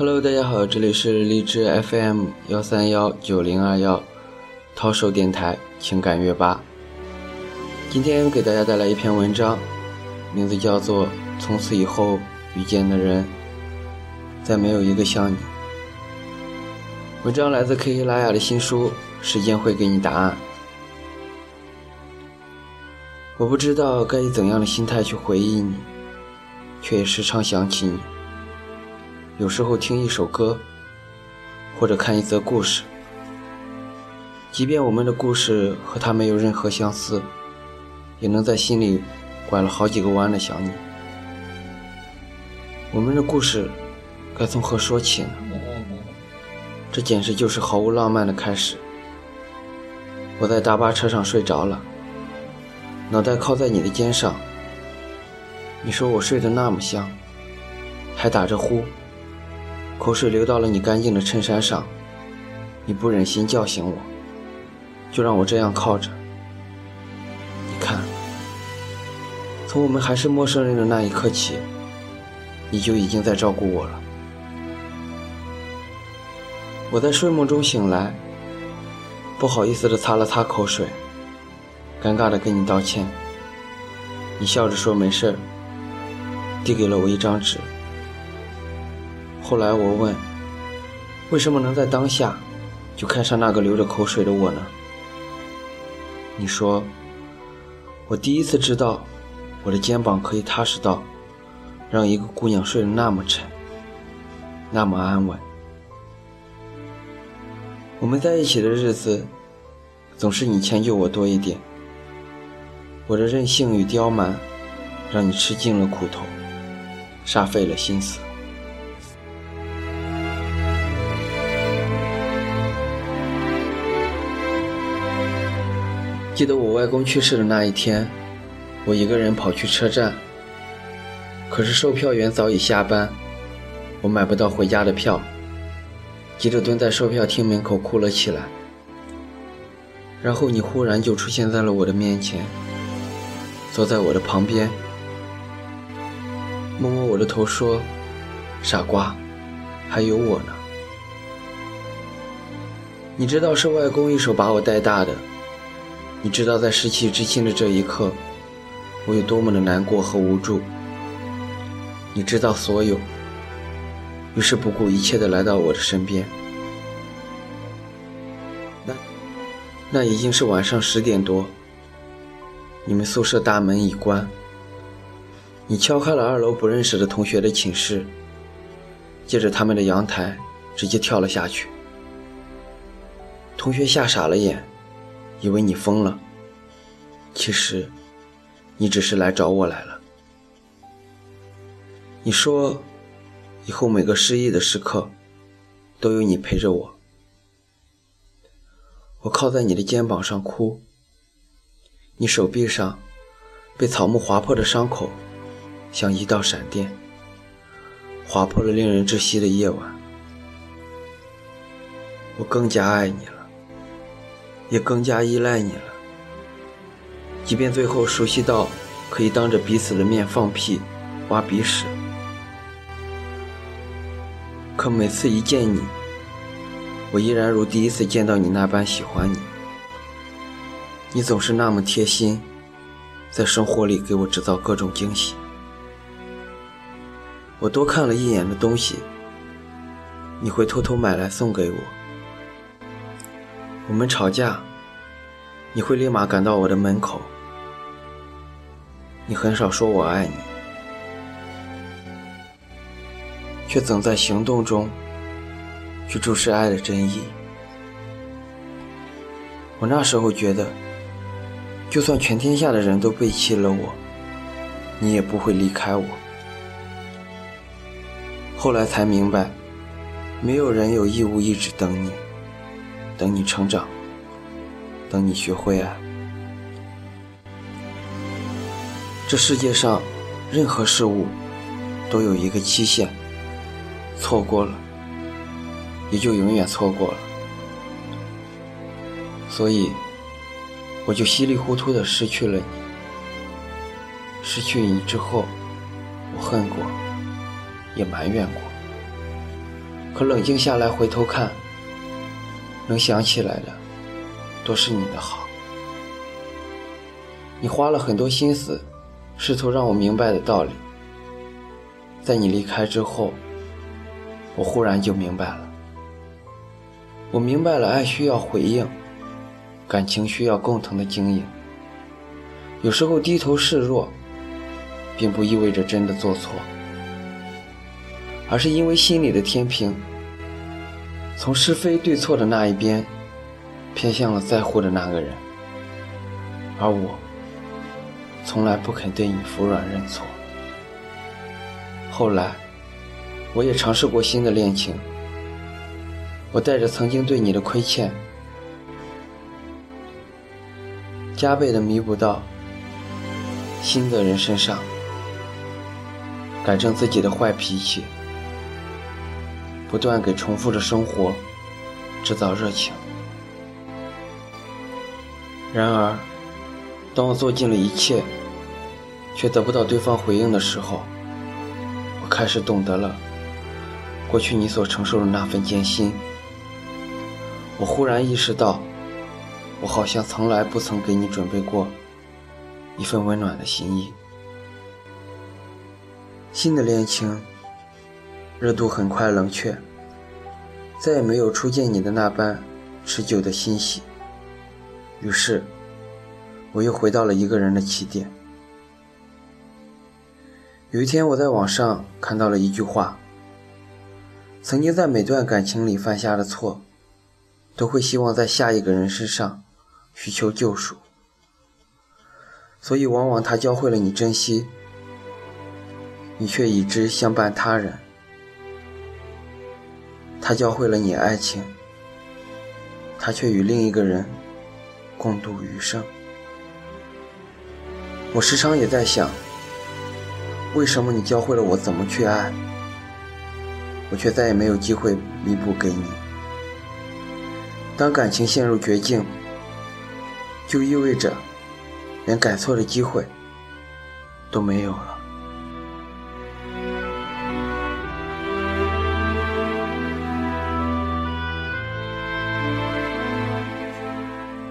Hello，大家好，这里是荔枝 FM 幺三幺九零二幺，涛手电台情感乐吧。今天给大家带来一篇文章，名字叫做《从此以后遇见的人，再没有一个像你》。文章来自克伊拉雅的新书《时间会给你答案》。我不知道该以怎样的心态去回忆你，却也时常想起你。有时候听一首歌，或者看一则故事，即便我们的故事和他没有任何相似，也能在心里拐了好几个弯的想你。我们的故事该从何说起呢？这简直就是毫无浪漫的开始。我在大巴车上睡着了，脑袋靠在你的肩上。你说我睡得那么香，还打着呼。口水流到了你干净的衬衫上，你不忍心叫醒我，就让我这样靠着。你看，从我们还是陌生人的那一刻起，你就已经在照顾我了。我在睡梦中醒来，不好意思地擦了擦口水，尴尬地跟你道歉。你笑着说没事递给了我一张纸。后来我问：“为什么能在当下就看上那个流着口水的我呢？”你说：“我第一次知道，我的肩膀可以踏实到让一个姑娘睡得那么沉，那么安稳。”我们在一起的日子，总是你迁就我多一点。我的任性与刁蛮，让你吃尽了苦头，煞费了心思。记得我外公去世的那一天，我一个人跑去车站，可是售票员早已下班，我买不到回家的票，急着蹲在售票厅门口哭了起来。然后你忽然就出现在了我的面前，坐在我的旁边，摸摸我的头说：“傻瓜，还有我呢。”你知道是外公一手把我带大的。你知道，在失去至亲的这一刻，我有多么的难过和无助。你知道所有，于是不顾一切的来到我的身边。那，那已经是晚上十点多。你们宿舍大门已关。你敲开了二楼不认识的同学的寝室，借着他们的阳台，直接跳了下去。同学吓傻了眼。以为你疯了，其实你只是来找我来了。你说，以后每个失意的时刻都有你陪着我。我靠在你的肩膀上哭，你手臂上被草木划破的伤口，像一道闪电，划破了令人窒息的夜晚。我更加爱你。也更加依赖你了，即便最后熟悉到可以当着彼此的面放屁、挖鼻屎，可每次一见你，我依然如第一次见到你那般喜欢你。你总是那么贴心，在生活里给我制造各种惊喜。我多看了一眼的东西，你会偷偷买来送给我。我们吵架，你会立马赶到我的门口。你很少说我爱你，却总在行动中去注视爱的真意。我那时候觉得，就算全天下的人都背弃了我，你也不会离开我。后来才明白，没有人有义务一直等你。等你成长，等你学会爱。这世界上，任何事物都有一个期限，错过了，也就永远错过了。所以，我就稀里糊涂的失去了你。失去你之后，我恨过，也埋怨过。可冷静下来回头看，能想起来的，都是你的好。你花了很多心思，试图让我明白的道理，在你离开之后，我忽然就明白了。我明白了，爱需要回应，感情需要共同的经营。有时候低头示弱，并不意味着真的做错，而是因为心里的天平，从是非对错的那一边，偏向了在乎的那个人，而我。从来不肯对你服软认错。后来，我也尝试过新的恋情。我带着曾经对你的亏欠，加倍的弥补到新的人身上，改正自己的坏脾气，不断给重复的生活制造热情。然而，当我做尽了一切，却得不到对方回应的时候，我开始懂得了过去你所承受的那份艰辛。我忽然意识到，我好像从来不曾给你准备过一份温暖的心意。新的恋情热度很快冷却，再也没有初见你的那般持久的欣喜。于是，我又回到了一个人的起点。有一天，我在网上看到了一句话：曾经在每段感情里犯下的错，都会希望在下一个人身上寻求救赎。所以，往往他教会了你珍惜，你却以之相伴他人；他教会了你爱情，他却与另一个人共度余生。我时常也在想。为什么你教会了我怎么去爱，我却再也没有机会弥补给你？当感情陷入绝境，就意味着连改错的机会都没有了。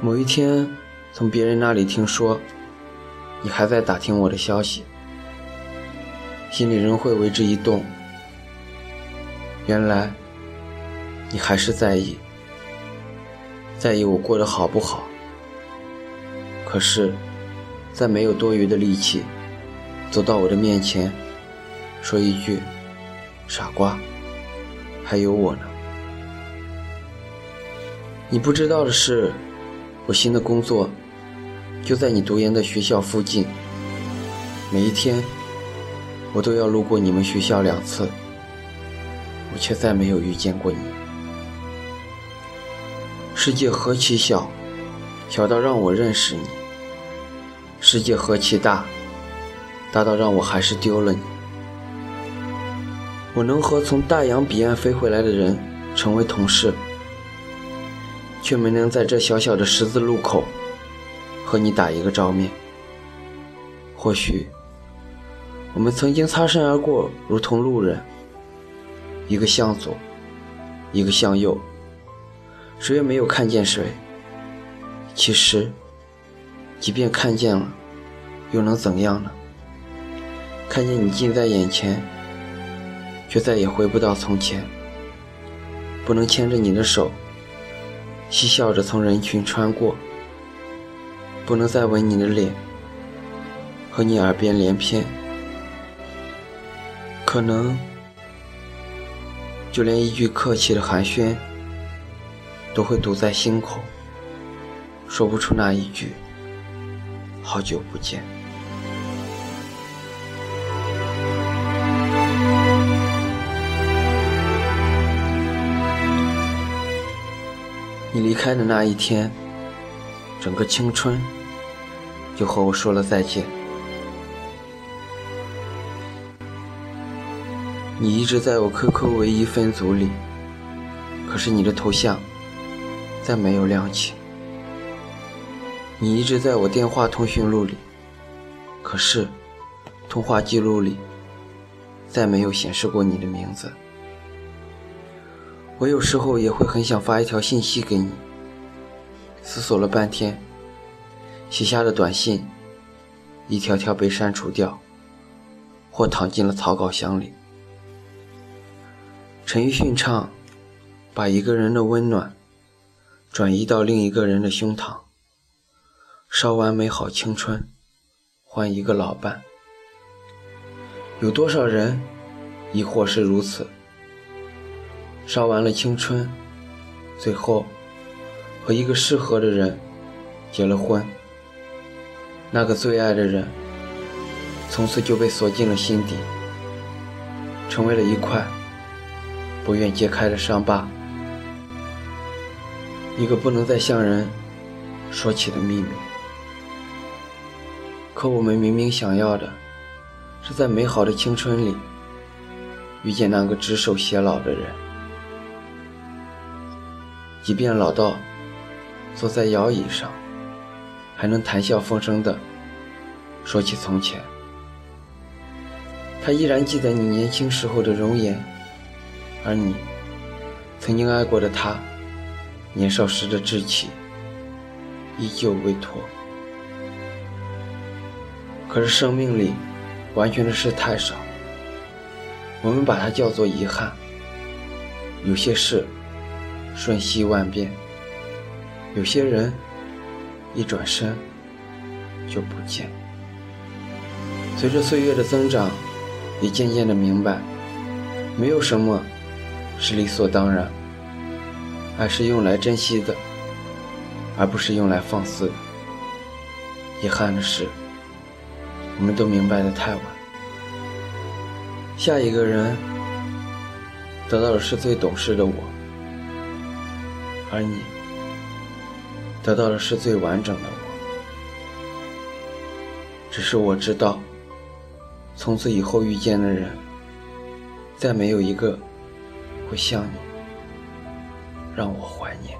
某一天，从别人那里听说，你还在打听我的消息。心里仍会为之一动。原来，你还是在意，在意我过得好不好。可是，在没有多余的力气走到我的面前，说一句“傻瓜”，还有我呢。你不知道的是，我新的工作就在你读研的学校附近，每一天。我都要路过你们学校两次，我却再没有遇见过你。世界何其小，小到让我认识你；世界何其大，大到让我还是丢了你。我能和从大洋彼岸飞回来的人成为同事，却没能在这小小的十字路口和你打一个照面。或许。我们曾经擦身而过，如同路人。一个向左，一个向右，谁也没有看见谁。其实，即便看见了，又能怎样呢？看见你近在眼前，却再也回不到从前。不能牵着你的手，嬉笑着从人群穿过。不能再吻你的脸，和你耳边连篇。可能，就连一句客气的寒暄，都会堵在心口，说不出那一句“好久不见”。你离开的那一天，整个青春就和我说了再见。你一直在我 QQ 唯一分组里，可是你的头像再没有亮起。你一直在我电话通讯录里，可是通话记录里再没有显示过你的名字。我有时候也会很想发一条信息给你，思索了半天，写下的短信一条条被删除掉，或躺进了草稿箱里。陈奕迅唱：“把一个人的温暖转移到另一个人的胸膛，烧完美好青春，换一个老伴。”有多少人亦或是如此？烧完了青春，最后和一个适合的人结了婚。那个最爱的人，从此就被锁进了心底，成为了一块不愿揭开的伤疤，一个不能再向人说起的秘密。可我们明明想要的，是在美好的青春里遇见那个执手偕老的人。即便老到坐在摇椅上，还能谈笑风生的说起从前。他依然记得你年轻时候的容颜，而你曾经爱过的他，年少时的稚气依旧未脱。可是生命里完全的事太少，我们把它叫做遗憾。有些事。瞬息万变，有些人一转身就不见。随着岁月的增长，也渐渐的明白，没有什么是理所当然，爱是用来珍惜的，而不是用来放肆的。遗憾的是，我们都明白的太晚。下一个人得到的是最懂事的我。而你得到的是最完整的我，只是我知道，从此以后遇见的人，再没有一个会像你让我怀念。